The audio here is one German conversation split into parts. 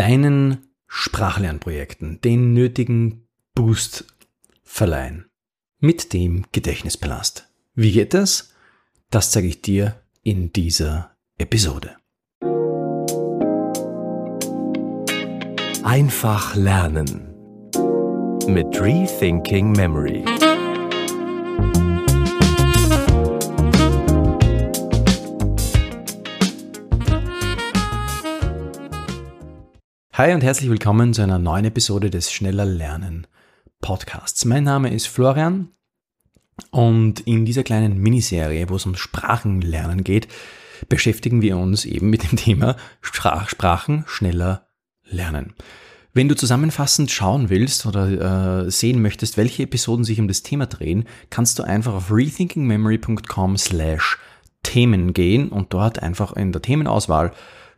deinen Sprachlernprojekten den nötigen Boost verleihen. Mit dem Gedächtnispalast. Wie geht das? Das zeige ich dir in dieser Episode. Einfach lernen mit Rethinking Memory. Hi und herzlich willkommen zu einer neuen Episode des Schneller Lernen Podcasts. Mein Name ist Florian und in dieser kleinen Miniserie, wo es um Sprachenlernen geht, beschäftigen wir uns eben mit dem Thema Sprach Sprachen schneller lernen. Wenn du zusammenfassend schauen willst oder äh, sehen möchtest, welche Episoden sich um das Thema drehen, kannst du einfach auf rethinkingmemory.com slash Themen gehen und dort einfach in der Themenauswahl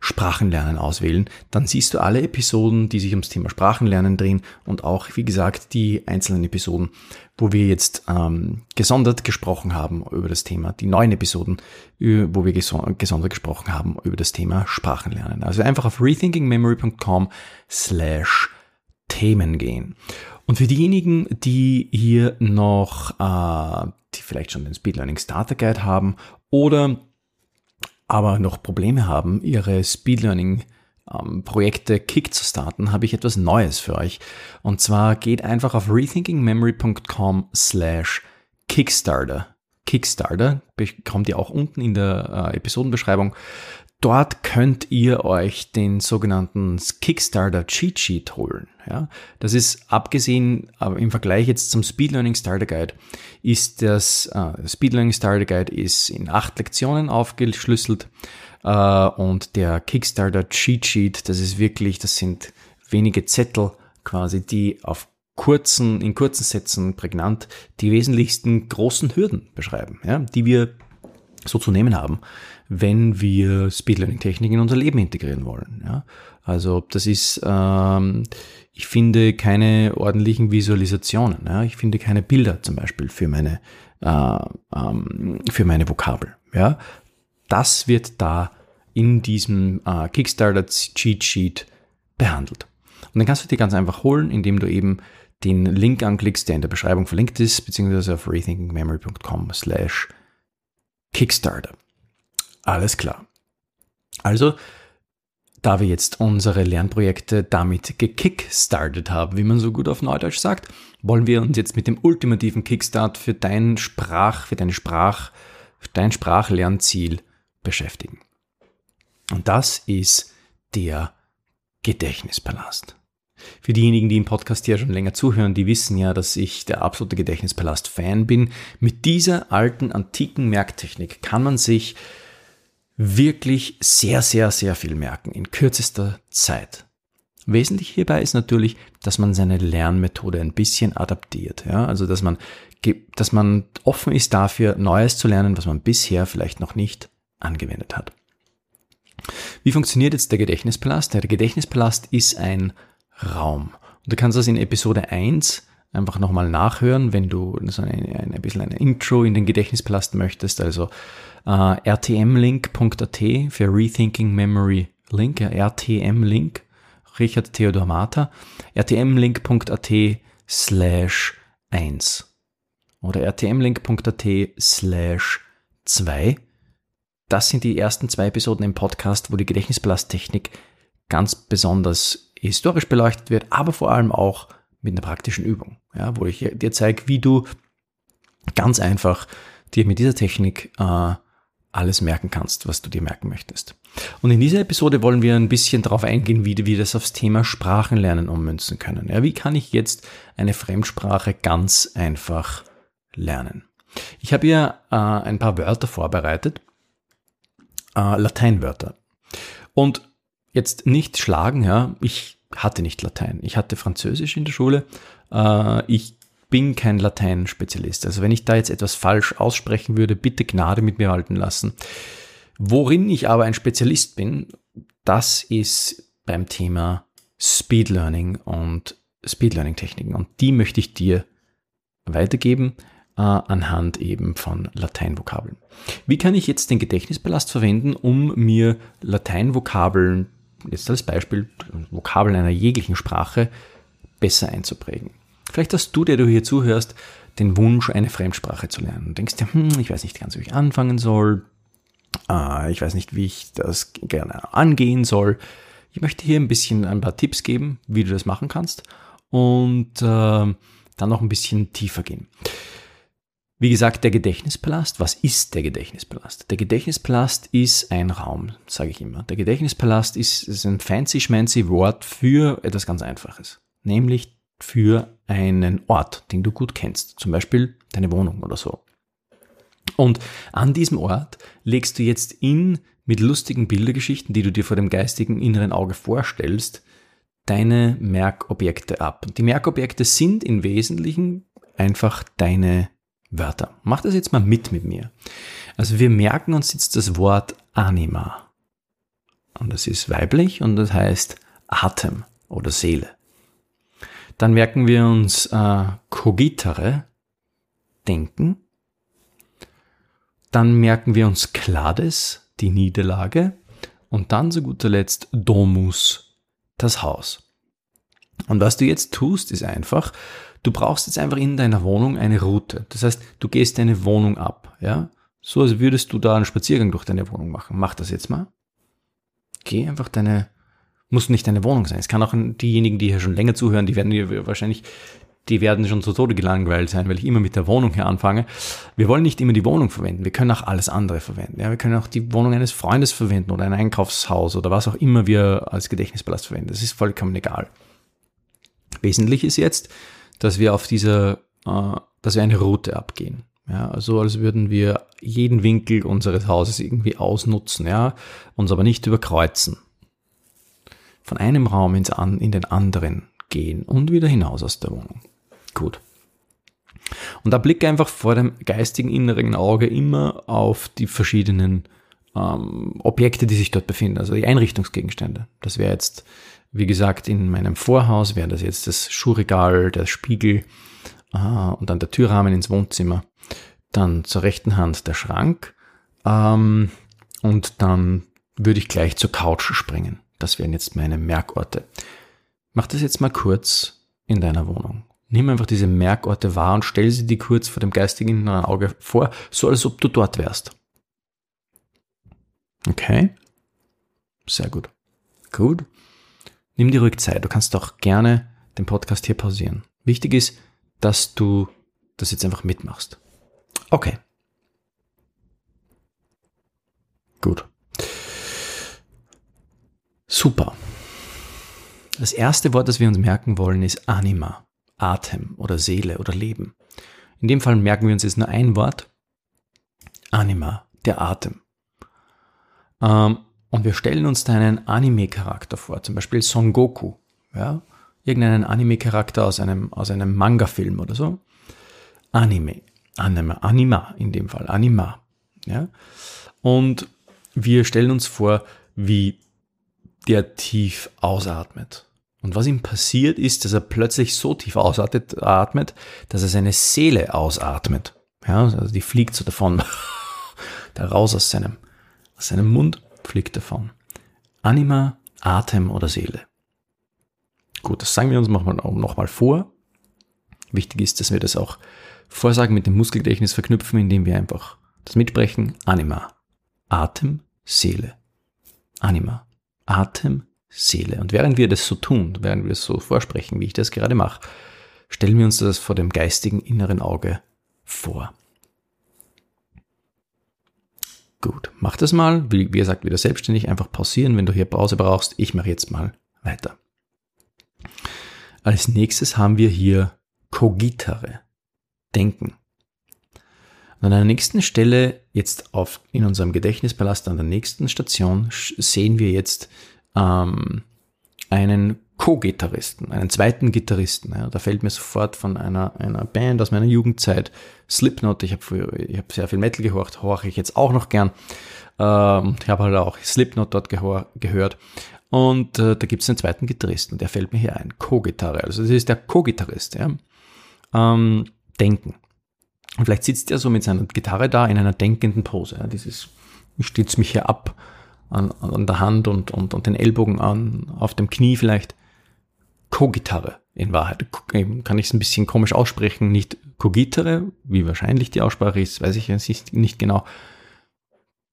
Sprachenlernen auswählen. Dann siehst du alle Episoden, die sich ums Thema Sprachenlernen drehen und auch, wie gesagt, die einzelnen Episoden, wo wir jetzt ähm, gesondert gesprochen haben über das Thema, die neuen Episoden, wo wir gesondert gesprochen haben über das Thema Sprachenlernen. Also einfach auf rethinkingmemory.com slash Themen gehen. Und für diejenigen, die hier noch, äh, die vielleicht schon den Speed Learning Starter Guide haben oder aber noch Probleme haben, ihre Speed Learning ähm, Projekte Kick zu starten, habe ich etwas Neues für euch. Und zwar geht einfach auf rethinkingmemory.com slash Kickstarter. Kickstarter bekommt ihr auch unten in der äh, Episodenbeschreibung. Dort könnt ihr euch den sogenannten Kickstarter Cheat Sheet holen. Ja, das ist abgesehen, aber im Vergleich jetzt zum Speed Learning Starter Guide, ist das äh, Speed Learning Starter Guide ist in acht Lektionen aufgeschlüsselt äh, und der Kickstarter Cheat Sheet, das ist wirklich, das sind wenige Zettel quasi, die auf kurzen, in kurzen Sätzen prägnant die wesentlichsten großen Hürden beschreiben, ja, die wir so zu nehmen haben, wenn wir Speed Learning Techniken in unser Leben integrieren wollen. Ja? Also das ist, ähm, ich finde keine ordentlichen Visualisationen. Ja? Ich finde keine Bilder zum Beispiel für meine, äh, ähm, für meine Vokabel. Ja? Das wird da in diesem äh, Kickstarter Cheat Sheet behandelt. Und dann kannst du die ganz einfach holen, indem du eben den Link anklickst, der in der Beschreibung verlinkt ist, beziehungsweise auf rethinkingmemory.com slash Kickstarter. Alles klar. Also, da wir jetzt unsere Lernprojekte damit gekickstartet haben, wie man so gut auf Neudeutsch sagt, wollen wir uns jetzt mit dem ultimativen Kickstart für dein Sprach, für deine Sprach, für dein Sprachlernziel beschäftigen. Und das ist der Gedächtnispalast. Für diejenigen, die im Podcast hier schon länger zuhören, die wissen ja, dass ich der absolute Gedächtnispalast-Fan bin. Mit dieser alten, antiken Merktechnik kann man sich wirklich sehr, sehr, sehr viel merken in kürzester Zeit. Wesentlich hierbei ist natürlich, dass man seine Lernmethode ein bisschen adaptiert. Ja? Also, dass man, dass man offen ist dafür, Neues zu lernen, was man bisher vielleicht noch nicht angewendet hat. Wie funktioniert jetzt der Gedächtnispalast? Der Gedächtnispalast ist ein Raum. Und du kannst das in Episode 1 einfach nochmal nachhören, wenn du so ein, ein, bisschen ein Intro in den Gedächtnispalast möchtest. Also äh, rtmlink.at für Rethinking Memory Link, ja, rtmlink, Richard Theodor Martha, rtmlink.at slash 1 oder rtmlink.at slash 2. Das sind die ersten zwei Episoden im Podcast, wo die Gedächtnisplasttechnik ganz besonders historisch beleuchtet wird, aber vor allem auch mit einer praktischen Übung, ja, wo ich dir zeige, wie du ganz einfach dir mit dieser Technik äh, alles merken kannst, was du dir merken möchtest. Und in dieser Episode wollen wir ein bisschen darauf eingehen, wie wir das aufs Thema Sprachenlernen ummünzen können. Ja, wie kann ich jetzt eine Fremdsprache ganz einfach lernen? Ich habe hier äh, ein paar Wörter vorbereitet, äh, Lateinwörter. Und jetzt nicht schlagen, ja, ich hatte nicht Latein. Ich hatte Französisch in der Schule. Äh, ich bin kein Latein-Spezialist. Also wenn ich da jetzt etwas falsch aussprechen würde, bitte Gnade mit mir walten lassen. Worin ich aber ein Spezialist bin, das ist beim Thema Speed Learning und Speed Learning Techniken. Und die möchte ich dir weitergeben äh, anhand eben von Lateinvokabeln. Wie kann ich jetzt den Gedächtnispalast verwenden, um mir Lateinvokabeln jetzt als Beispiel, Vokabeln einer jeglichen Sprache besser einzuprägen. Vielleicht hast du, der du hier zuhörst, den Wunsch, eine Fremdsprache zu lernen. Du denkst dir, hm, ich weiß nicht ganz, wie ich anfangen soll. Äh, ich weiß nicht, wie ich das gerne angehen soll. Ich möchte hier ein bisschen ein paar Tipps geben, wie du das machen kannst und äh, dann noch ein bisschen tiefer gehen. Wie gesagt, der Gedächtnispalast, was ist der Gedächtnispalast? Der Gedächtnispalast ist ein Raum, sage ich immer. Der Gedächtnispalast ist, ist ein fancy schmancy Wort für etwas ganz Einfaches, nämlich für einen Ort, den du gut kennst, zum Beispiel deine Wohnung oder so. Und an diesem Ort legst du jetzt in mit lustigen Bildergeschichten, die du dir vor dem geistigen inneren Auge vorstellst, deine Merkobjekte ab. Die Merkobjekte sind im Wesentlichen einfach deine Wörter. Mach das jetzt mal mit mit mir. Also wir merken uns jetzt das Wort Anima. Und das ist weiblich und das heißt Atem oder Seele. Dann merken wir uns äh, Cogitare, Denken. Dann merken wir uns Clades, die Niederlage. Und dann zu guter Letzt Domus, das Haus. Und was du jetzt tust, ist einfach, du brauchst jetzt einfach in deiner Wohnung eine Route. Das heißt, du gehst deine Wohnung ab, ja? So als würdest du da einen Spaziergang durch deine Wohnung machen. Mach das jetzt mal. Geh einfach deine, muss nicht deine Wohnung sein. Es kann auch diejenigen, die hier schon länger zuhören, die werden hier wahrscheinlich, die werden schon zu Tode gelangweilt sein, weil ich immer mit der Wohnung hier anfange. Wir wollen nicht immer die Wohnung verwenden. Wir können auch alles andere verwenden. Ja, wir können auch die Wohnung eines Freundes verwenden oder ein Einkaufshaus oder was auch immer wir als Gedächtnispalast verwenden. Das ist vollkommen egal. Wesentlich ist jetzt, dass wir auf dieser, äh, dass wir eine Route abgehen. Ja, also als würden wir jeden Winkel unseres Hauses irgendwie ausnutzen, ja, uns aber nicht überkreuzen. Von einem Raum ins an, in den anderen gehen und wieder hinaus aus der Wohnung. Gut. Und da blicke einfach vor dem geistigen inneren Auge immer auf die verschiedenen ähm, Objekte, die sich dort befinden, also die Einrichtungsgegenstände. Das wäre jetzt wie gesagt, in meinem Vorhaus wäre das jetzt das Schuhregal, der Spiegel äh, und dann der Türrahmen ins Wohnzimmer. Dann zur rechten Hand der Schrank. Ähm, und dann würde ich gleich zur Couch springen. Das wären jetzt meine Merkorte. Mach das jetzt mal kurz in deiner Wohnung. Nimm einfach diese Merkorte wahr und stell sie dir kurz vor dem geistigen Auge vor, so als ob du dort wärst. Okay? Sehr gut. Gut. Nimm dir ruhig Zeit. Du kannst auch gerne den Podcast hier pausieren. Wichtig ist, dass du das jetzt einfach mitmachst. Okay. Gut. Super. Das erste Wort, das wir uns merken wollen, ist Anima, Atem oder Seele oder Leben. In dem Fall merken wir uns jetzt nur ein Wort. Anima, der Atem. Ähm, und wir stellen uns da einen Anime-Charakter vor, zum Beispiel Son Goku, ja, irgendeinen Anime-Charakter aus einem, aus einem Manga-Film oder so. Anime, Anima, Anima in dem Fall, Anima, ja. Und wir stellen uns vor, wie der tief ausatmet. Und was ihm passiert ist, dass er plötzlich so tief ausatmet, dass er seine Seele ausatmet. Ja, also die fliegt so davon, da raus aus seinem, aus seinem Mund fliegt davon. Anima, Atem oder Seele. Gut, das sagen wir uns nochmal noch vor. Wichtig ist, dass wir das auch Vorsagen mit dem Muskelgedächtnis verknüpfen, indem wir einfach das mitsprechen. Anima, Atem, Seele. Anima, Atem, Seele. Und während wir das so tun, während wir es so vorsprechen, wie ich das gerade mache, stellen wir uns das vor dem geistigen inneren Auge vor. Gut, mach das mal. Wie, wie gesagt, wieder selbstständig, einfach pausieren, wenn du hier Pause brauchst. Ich mache jetzt mal weiter. Als nächstes haben wir hier Cogitare, Denken. Und an der nächsten Stelle, jetzt auf, in unserem Gedächtnispalast, an der nächsten Station, sehen wir jetzt ähm, einen Co-Gitarristen, einen zweiten Gitarristen. Ja, da fällt mir sofort von einer, einer Band aus meiner Jugendzeit, Slipknot, ich habe hab sehr viel Metal gehört, horche ich jetzt auch noch gern. Ähm, ich habe halt auch Slipknot dort gehört. Und äh, da gibt es einen zweiten Gitarristen, der fällt mir hier ein, Co-Gitarre. Also das ist der Co-Gitarrist. Ja. Ähm, denken. Und vielleicht sitzt er so mit seiner Gitarre da in einer denkenden Pose. Ja. Dieses, ich stütze mich hier ab an, an der Hand und, und, und den Ellbogen an, auf dem Knie vielleicht. Co-Gitarre in Wahrheit. Kann ich es ein bisschen komisch aussprechen, nicht Co-Gitarre, wie wahrscheinlich die Aussprache ist, weiß ich nicht, nicht genau.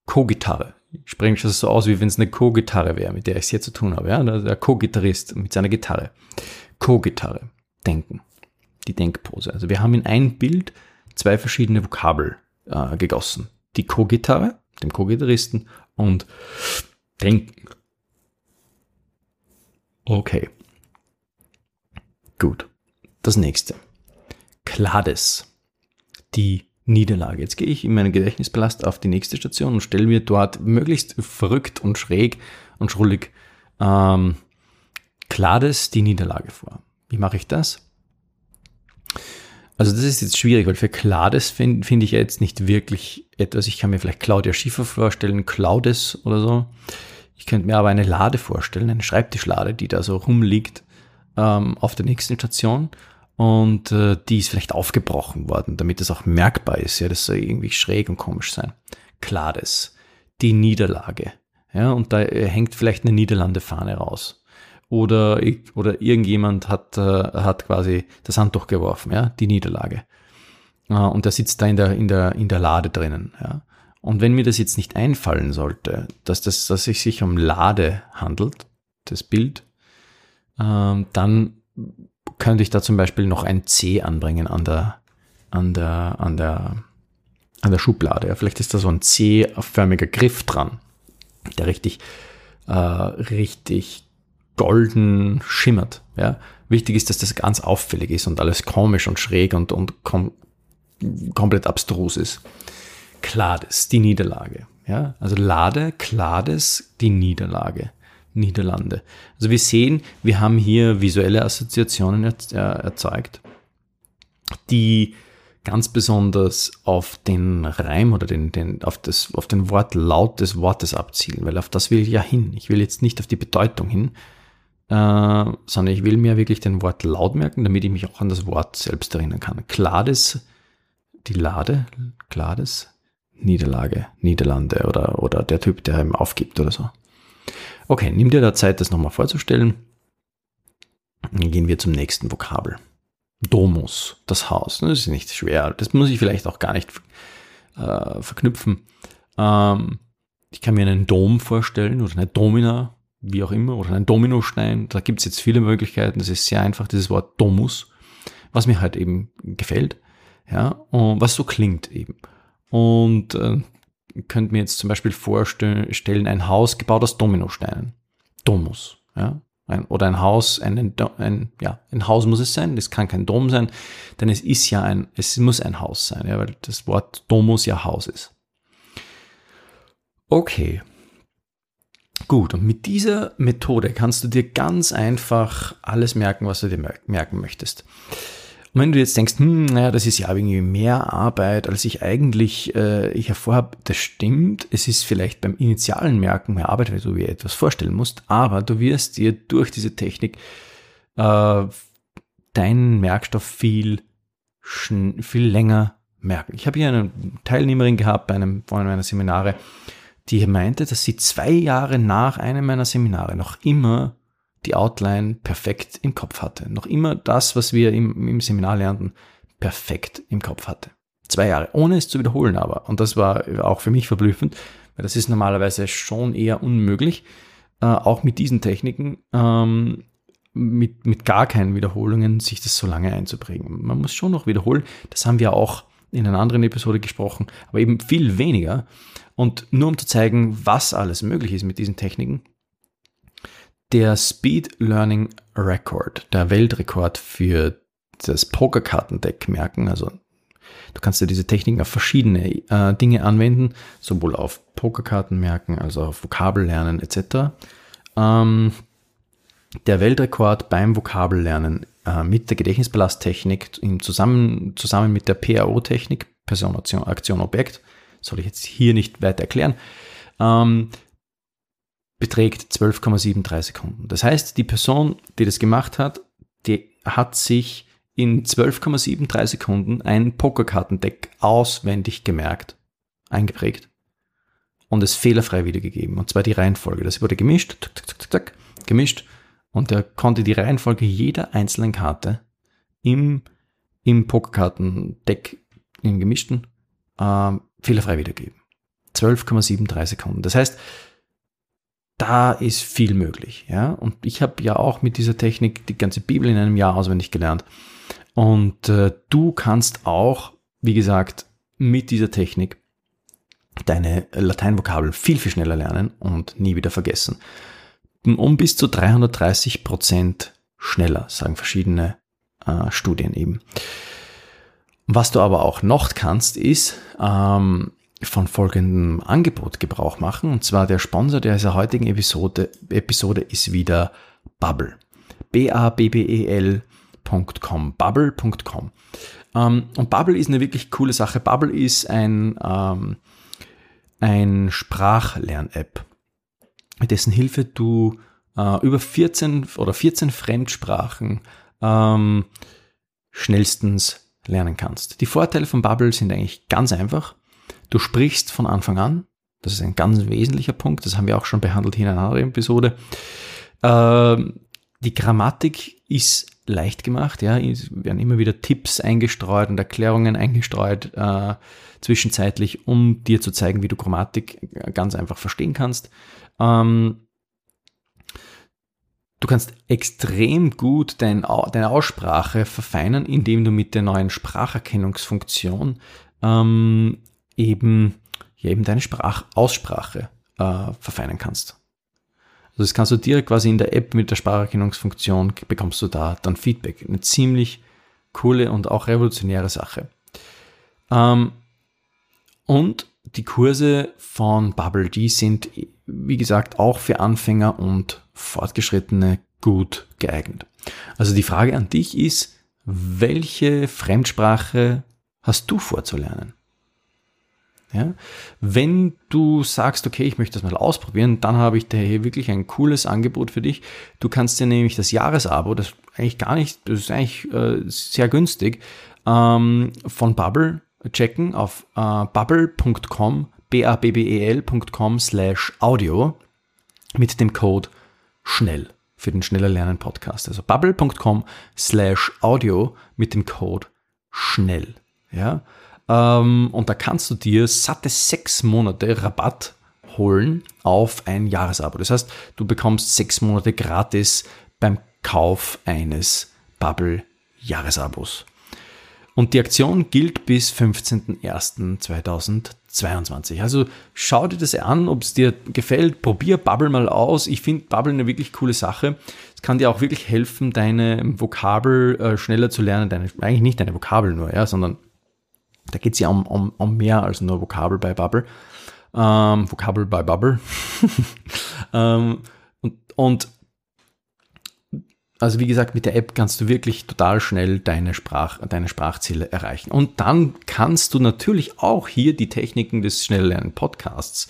Co-Gitarre. Ich spreche das so aus, wie wenn es eine Co-Gitarre wäre, mit der ich es hier zu tun habe. Ja? Der Co-Gitarrist mit seiner Gitarre. Co-Gitarre. Denken. Die Denkpose. Also wir haben in ein Bild zwei verschiedene Vokabel äh, gegossen. Die Co-Gitarre, dem Co-Gitarristen und Denken. Okay. Gut. Das nächste. Klades. Die Niederlage. Jetzt gehe ich in meinen Gedächtnispalast auf die nächste Station und stelle mir dort möglichst verrückt und schräg und schrullig ähm, Klades die Niederlage vor. Wie mache ich das? Also das ist jetzt schwierig, weil für Klades finde find ich jetzt nicht wirklich etwas. Ich kann mir vielleicht Claudia Schiffer vorstellen, Claudes oder so. Ich könnte mir aber eine Lade vorstellen, eine Schreibtischlade, die da so rumliegt ähm, auf der nächsten Station und äh, die ist vielleicht aufgebrochen worden, damit es auch merkbar ist. Ja, das soll irgendwie schräg und komisch sein. Klades, die Niederlage. Ja, und da äh, hängt vielleicht eine Niederlande-Fahne raus. Oder, oder irgendjemand hat, äh, hat quasi das Handtuch geworfen, ja, die Niederlage. Äh, und der sitzt da in der, in der, in der Lade drinnen, ja. Und wenn mir das jetzt nicht einfallen sollte, dass das, dass es sich um Lade handelt, das Bild, ähm, dann könnte ich da zum Beispiel noch ein C anbringen an der, an der, an der, an der Schublade. Ja, vielleicht ist da so ein C-förmiger Griff dran, der richtig, äh, richtig golden schimmert. Ja. Wichtig ist, dass das ganz auffällig ist und alles komisch und schräg und, und kom komplett abstrus ist. Klades, die Niederlage. Ja. Also Lade, Klades, die Niederlage. Niederlande. Also wir sehen, wir haben hier visuelle Assoziationen erzeugt, die ganz besonders auf den Reim oder den, den, auf, das, auf den Wortlaut des Wortes abzielen, weil auf das will ich ja hin. Ich will jetzt nicht auf die Bedeutung hin, äh, sondern ich will mir wirklich den Wortlaut merken, damit ich mich auch an das Wort selbst erinnern kann. Klades, die Lade, Klades, Niederlage, Niederlande oder, oder der Typ, der ihm aufgibt oder so. Okay, nimm dir da Zeit, das nochmal vorzustellen. Dann gehen wir zum nächsten Vokabel. Domus, das Haus. Das ist nicht schwer. Das muss ich vielleicht auch gar nicht äh, verknüpfen. Ähm, ich kann mir einen Dom vorstellen oder eine Domina, wie auch immer, oder einen Dominostein. Da gibt es jetzt viele Möglichkeiten. Das ist sehr einfach, dieses Wort Domus, was mir halt eben gefällt. Ja, und was so klingt eben. Und äh, könnte mir jetzt zum Beispiel vorstellen, ein Haus gebaut aus Dominosteinen. Domus, ja. Ein, oder ein Haus, ein, ein, ja, ein Haus muss es sein, das kann kein Dom sein, denn es ist ja ein, es muss ein Haus sein, ja, weil das Wort Domus ja Haus ist. Okay. Gut, und mit dieser Methode kannst du dir ganz einfach alles merken, was du dir merken möchtest. Und wenn du jetzt denkst, hm, naja, das ist ja irgendwie mehr Arbeit, als ich eigentlich äh, ich das stimmt. Es ist vielleicht beim initialen Merken mehr Arbeit, weil du dir etwas vorstellen musst, aber du wirst dir durch diese Technik äh, deinen Merkstoff viel, viel länger merken. Ich habe hier eine Teilnehmerin gehabt bei einem, einem meiner Seminare, die meinte, dass sie zwei Jahre nach einem meiner Seminare noch immer die Outline perfekt im Kopf hatte. Noch immer das, was wir im, im Seminar lernten, perfekt im Kopf hatte. Zwei Jahre, ohne es zu wiederholen aber. Und das war auch für mich verblüffend, weil das ist normalerweise schon eher unmöglich, äh, auch mit diesen Techniken, ähm, mit, mit gar keinen Wiederholungen, sich das so lange einzuprägen. Man muss schon noch wiederholen. Das haben wir auch in einer anderen Episode gesprochen, aber eben viel weniger. Und nur um zu zeigen, was alles möglich ist mit diesen Techniken, der Speed Learning Record, der Weltrekord für das Pokerkartendeck merken. Also du kannst dir diese Techniken auf verschiedene äh, Dinge anwenden, sowohl auf Pokerkarten merken, also auf Vokabellernen etc. Ähm, der Weltrekord beim Vokabellernen mit der Gedächtnisbelasttechnik zusammen, zusammen mit der PAO-Technik, Person, Aktion, Aktion, Objekt, soll ich jetzt hier nicht weiter erklären, ähm, beträgt 12,73 Sekunden. Das heißt, die Person, die das gemacht hat, die hat sich in 12,73 Sekunden ein Pokerkartendeck auswendig gemerkt, eingeprägt. und es fehlerfrei wiedergegeben. Und zwar die Reihenfolge. Das wurde gemischt, tuk, tuk, tuk, gemischt und er konnte die Reihenfolge jeder einzelnen Karte im, im Pokerkartendeck, im gemischten, äh, fehlerfrei wiedergeben. 12,73 Sekunden. Das heißt, da ist viel möglich. Ja? Und ich habe ja auch mit dieser Technik die ganze Bibel in einem Jahr auswendig gelernt. Und äh, du kannst auch, wie gesagt, mit dieser Technik deine Lateinvokabel viel, viel schneller lernen und nie wieder vergessen. Um bis zu 330 Prozent schneller, sagen verschiedene äh, Studien eben. Was du aber auch noch kannst, ist ähm, von folgendem Angebot Gebrauch machen. Und zwar der Sponsor dieser heutigen Episode, Episode ist wieder Bubble. B-A-B-B-E-L.com. Bubble.com. Ähm, und Bubble ist eine wirklich coole Sache. Bubble ist ein, ähm, ein Sprachlern-App, mit dessen Hilfe du äh, über 14 oder 14 Fremdsprachen ähm, schnellstens lernen kannst. Die Vorteile von Bubble sind eigentlich ganz einfach. Du sprichst von Anfang an. Das ist ein ganz wesentlicher Punkt. Das haben wir auch schon behandelt hier in einer anderen Episode. Ähm, die Grammatik ist leicht gemacht. Ja, es werden immer wieder Tipps eingestreut und Erklärungen eingestreut äh, zwischenzeitlich, um dir zu zeigen, wie du Grammatik ganz einfach verstehen kannst. Ähm, Du kannst extrem gut dein, deine Aussprache verfeinern, indem du mit der neuen Spracherkennungsfunktion ähm, eben, ja, eben deine Sprachaussprache äh, verfeinern kannst. Also das kannst du direkt quasi in der App mit der Spracherkennungsfunktion bekommst du da dann Feedback. Eine ziemlich coole und auch revolutionäre Sache. Ähm, und die Kurse von Bubble, die sind, wie gesagt, auch für Anfänger und Fortgeschrittene gut geeignet. Also die Frage an dich ist, welche Fremdsprache hast du vorzulernen? Ja? Wenn du sagst, okay, ich möchte das mal ausprobieren, dann habe ich da hier wirklich ein cooles Angebot für dich. Du kannst dir nämlich das Jahresabo, das eigentlich gar nicht, das ist eigentlich äh, sehr günstig, ähm, von Bubble checken auf äh, bubble.com, b-a-b-b-e-l.com slash audio mit dem Code schnell für den schneller lernen Podcast. Also bubble.com slash audio mit dem Code schnell. Ja, ähm, und da kannst du dir satte sechs Monate Rabatt holen auf ein Jahresabo. Das heißt, du bekommst sechs Monate gratis beim Kauf eines Bubble Jahresabos. Und die Aktion gilt bis 15.01.2022. Also schau dir das an, ob es dir gefällt. Probier Bubble mal aus. Ich finde Bubble eine wirklich coole Sache. Es kann dir auch wirklich helfen, deine Vokabel äh, schneller zu lernen. Deine, eigentlich nicht deine Vokabel nur, ja, sondern da geht es ja um, um, um mehr als nur Vokabel bei Bubble. Ähm, Vokabel bei Bubble. ähm, und, und also wie gesagt, mit der App kannst du wirklich total schnell deine, Sprach, deine Sprachziele erreichen. Und dann kannst du natürlich auch hier die Techniken des Schnelllernen-Podcasts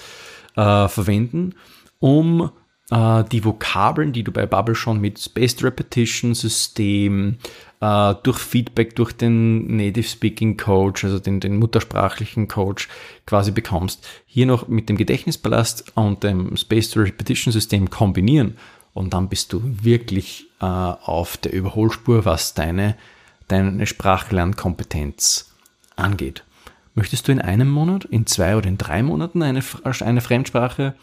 äh, verwenden, um äh, die Vokabeln, die du bei Bubble schon mit Spaced Repetition System, äh, durch Feedback durch den Native Speaking Coach, also den, den muttersprachlichen Coach quasi bekommst, hier noch mit dem Gedächtnispalast und dem Spaced Repetition System kombinieren und dann bist du wirklich äh, auf der Überholspur, was deine, deine Sprachlernkompetenz angeht. Möchtest du in einem Monat, in zwei oder in drei Monaten eine, eine Fremdsprache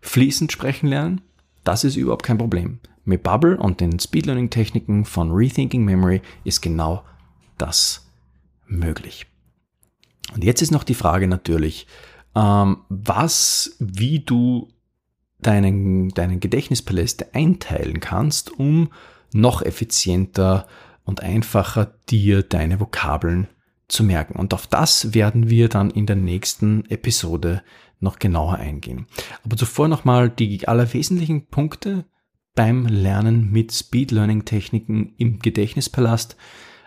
fließend sprechen lernen? Das ist überhaupt kein Problem. Mit Bubble und den Speedlearning-Techniken von Rethinking Memory ist genau das möglich. Und jetzt ist noch die Frage natürlich, ähm, was, wie du deinen, deinen Gedächtnispaläste einteilen kannst, um noch effizienter und einfacher dir deine Vokabeln zu merken. Und auf das werden wir dann in der nächsten Episode noch genauer eingehen. Aber zuvor nochmal die allerwesentlichen Punkte beim Lernen mit Speed Learning Techniken im Gedächtnispalast.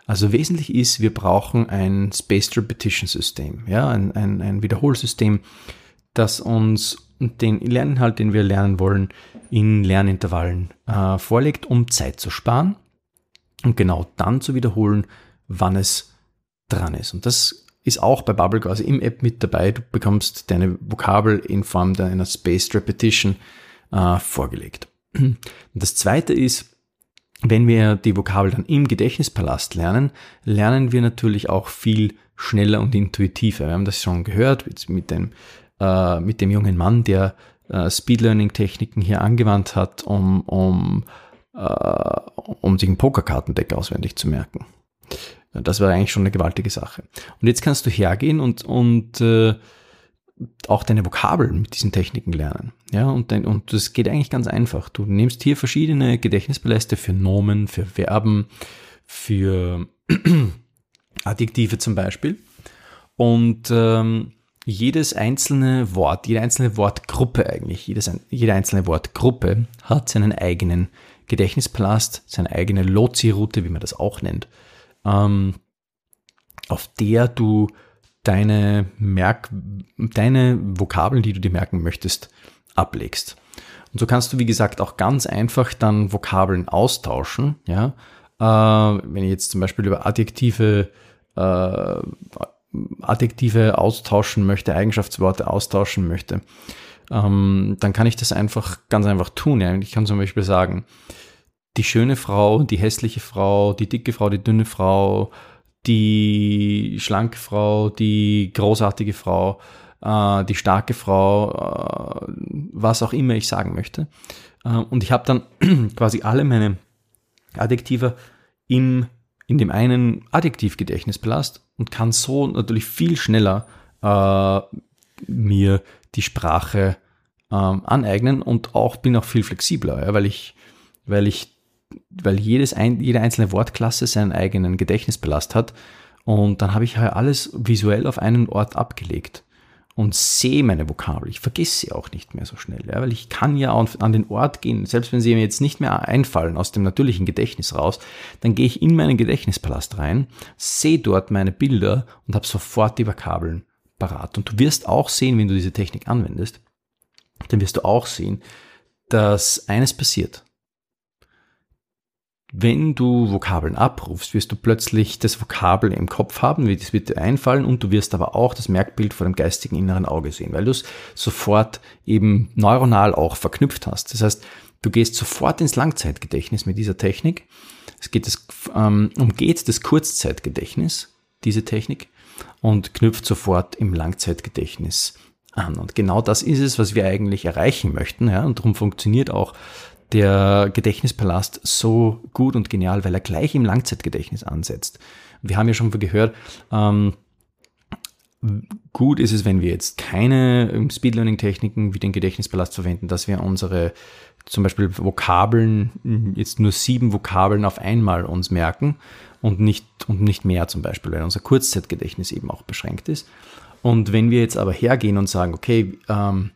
Also wesentlich ist, wir brauchen ein Spaced Repetition System, ja, ein, ein, ein Wiederholsystem, das uns den Lerninhalt, den wir lernen wollen, in Lernintervallen äh, vorlegt, um Zeit zu sparen und genau dann zu wiederholen, wann es dran ist. Und das ist auch bei Bubble quasi im App mit dabei. Du bekommst deine Vokabel in Form einer Spaced Repetition äh, vorgelegt. Und das zweite ist, wenn wir die Vokabel dann im Gedächtnispalast lernen, lernen wir natürlich auch viel schneller und intuitiver. Wir haben das schon gehört mit dem, äh, mit dem jungen Mann, der äh, Speed Learning Techniken hier angewandt hat, um, um, äh, um sich ein Pokerkartendeck auswendig zu merken. Das war eigentlich schon eine gewaltige Sache. Und jetzt kannst du hergehen und, und äh, auch deine Vokabeln mit diesen Techniken lernen. Ja, und, dein, und das geht eigentlich ganz einfach. Du nimmst hier verschiedene Gedächtnispaläste für Nomen, für Verben, für Adjektive zum Beispiel. Und ähm, jedes einzelne Wort, jede einzelne Wortgruppe eigentlich, jedes, jede einzelne Wortgruppe hat seinen eigenen Gedächtnispalast, seine eigene Lozi-Route, wie man das auch nennt, ähm, auf der du deine, Merk deine Vokabeln, die du dir merken möchtest, ablegst. Und so kannst du, wie gesagt, auch ganz einfach dann Vokabeln austauschen. Ja? Äh, wenn ich jetzt zum Beispiel über Adjektive, äh, Adjektive austauschen möchte, Eigenschaftsworte austauschen möchte, ähm, dann kann ich das einfach ganz einfach tun. Ja? Ich kann zum Beispiel sagen, die schöne Frau, die hässliche Frau, die dicke Frau, die dünne Frau, die schlanke Frau, die großartige Frau, äh, die starke Frau, äh, was auch immer ich sagen möchte. Äh, und ich habe dann quasi alle meine Adjektive im, in dem einen Adjektivgedächtnispalast und kann so natürlich viel schneller äh, mir die Sprache ähm, aneignen und auch bin auch viel flexibler, ja, weil ich, weil ich weil jedes ein, jede einzelne Wortklasse seinen eigenen Gedächtnispalast hat. Und dann habe ich halt alles visuell auf einen Ort abgelegt und sehe meine Vokabel. Ich vergesse sie auch nicht mehr so schnell, ja, weil ich kann ja an den Ort gehen, selbst wenn sie mir jetzt nicht mehr einfallen aus dem natürlichen Gedächtnis raus, dann gehe ich in meinen Gedächtnispalast rein, sehe dort meine Bilder und habe sofort die Vokabeln parat. Und du wirst auch sehen, wenn du diese Technik anwendest, dann wirst du auch sehen, dass eines passiert wenn du Vokabeln abrufst, wirst du plötzlich das Vokabel im Kopf haben, das wird dir einfallen und du wirst aber auch das Merkbild vor dem geistigen inneren Auge sehen, weil du es sofort eben neuronal auch verknüpft hast. Das heißt, du gehst sofort ins Langzeitgedächtnis mit dieser Technik. Es geht das, ähm, umgeht das Kurzzeitgedächtnis, diese Technik, und knüpft sofort im Langzeitgedächtnis an. Und genau das ist es, was wir eigentlich erreichen möchten. Ja? Und darum funktioniert auch der Gedächtnispalast so gut und genial, weil er gleich im Langzeitgedächtnis ansetzt. Wir haben ja schon gehört, ähm, gut ist es, wenn wir jetzt keine ähm, Speed Learning Techniken wie den Gedächtnispalast verwenden, dass wir unsere zum Beispiel Vokabeln, jetzt nur sieben Vokabeln auf einmal uns merken und nicht, und nicht mehr zum Beispiel, weil unser Kurzzeitgedächtnis eben auch beschränkt ist. Und wenn wir jetzt aber hergehen und sagen, okay, ähm,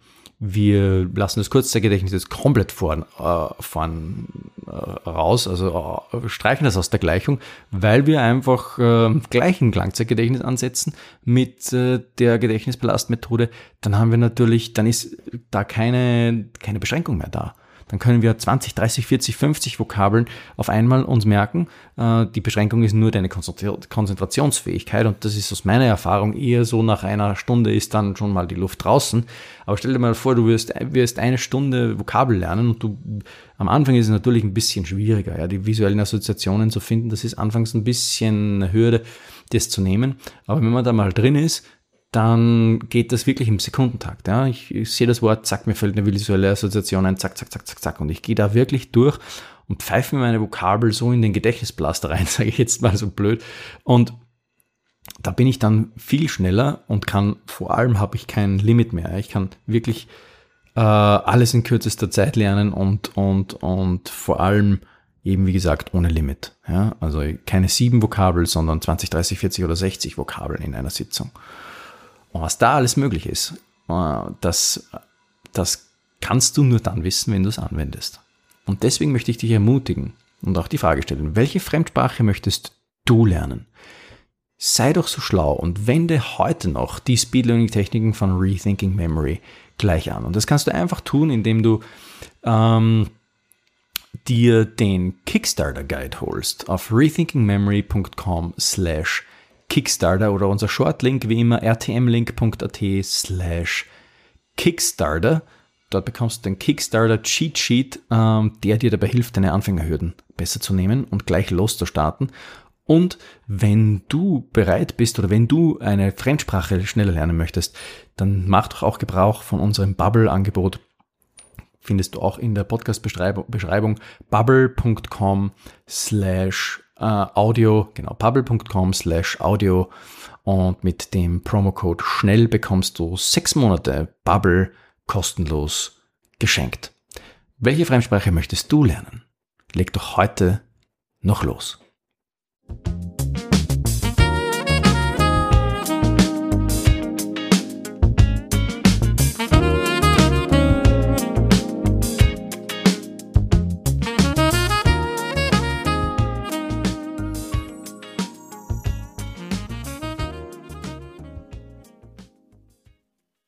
wir lassen das Kurzzeitgedächtnis jetzt komplett vorn, äh, vorn äh, raus, also äh, streichen das aus der Gleichung, weil wir einfach äh, gleich ein Langzeitgedächtnis ansetzen mit äh, der Gedächtnispalastmethode, dann haben wir natürlich, dann ist da keine, keine Beschränkung mehr da dann können wir 20, 30, 40, 50 Vokabeln auf einmal uns merken. Äh, die Beschränkung ist nur deine Konzentrationsfähigkeit und das ist aus meiner Erfahrung eher so, nach einer Stunde ist dann schon mal die Luft draußen. Aber stell dir mal vor, du wirst, wirst eine Stunde Vokabel lernen und du, am Anfang ist es natürlich ein bisschen schwieriger, ja, die visuellen Assoziationen zu finden. Das ist anfangs ein bisschen eine Hürde, das zu nehmen. Aber wenn man da mal drin ist, dann geht das wirklich im Sekundentakt. Ja. Ich, ich sehe das Wort, zack, mir fällt eine visuelle Assoziation ein, zack, zack, zack, zack, zack. Und ich gehe da wirklich durch und pfeife mir meine Vokabel so in den Gedächtnisblaster rein, sage ich jetzt mal so blöd. Und da bin ich dann viel schneller und kann, vor allem habe ich kein Limit mehr. Ich kann wirklich äh, alles in kürzester Zeit lernen und, und, und vor allem eben, wie gesagt, ohne Limit. Ja? Also keine sieben Vokabel, sondern 20, 30, 40 oder 60 Vokabeln in einer Sitzung. Was da alles möglich ist, äh, das, das kannst du nur dann wissen, wenn du es anwendest. Und deswegen möchte ich dich ermutigen und auch die Frage stellen, welche Fremdsprache möchtest du lernen? Sei doch so schlau und wende heute noch die Speed Learning Techniken von Rethinking Memory gleich an. Und das kannst du einfach tun, indem du ähm, dir den Kickstarter Guide holst auf rethinkingmemory.com slash Kickstarter oder unser Shortlink wie immer rtmlink.at slash Kickstarter. Dort bekommst du den Kickstarter Cheat Sheet, ähm, der dir dabei hilft, deine Anfängerhürden besser zu nehmen und gleich loszustarten. Und wenn du bereit bist oder wenn du eine Fremdsprache schneller lernen möchtest, dann mach doch auch Gebrauch von unserem Bubble-Angebot. Findest du auch in der Podcast-Beschreibung bubble.com slash äh, audio, genau, bubble.com slash audio und mit dem Promocode schnell bekommst du sechs Monate Bubble kostenlos geschenkt. Welche Fremdsprache möchtest du lernen? Leg doch heute noch los.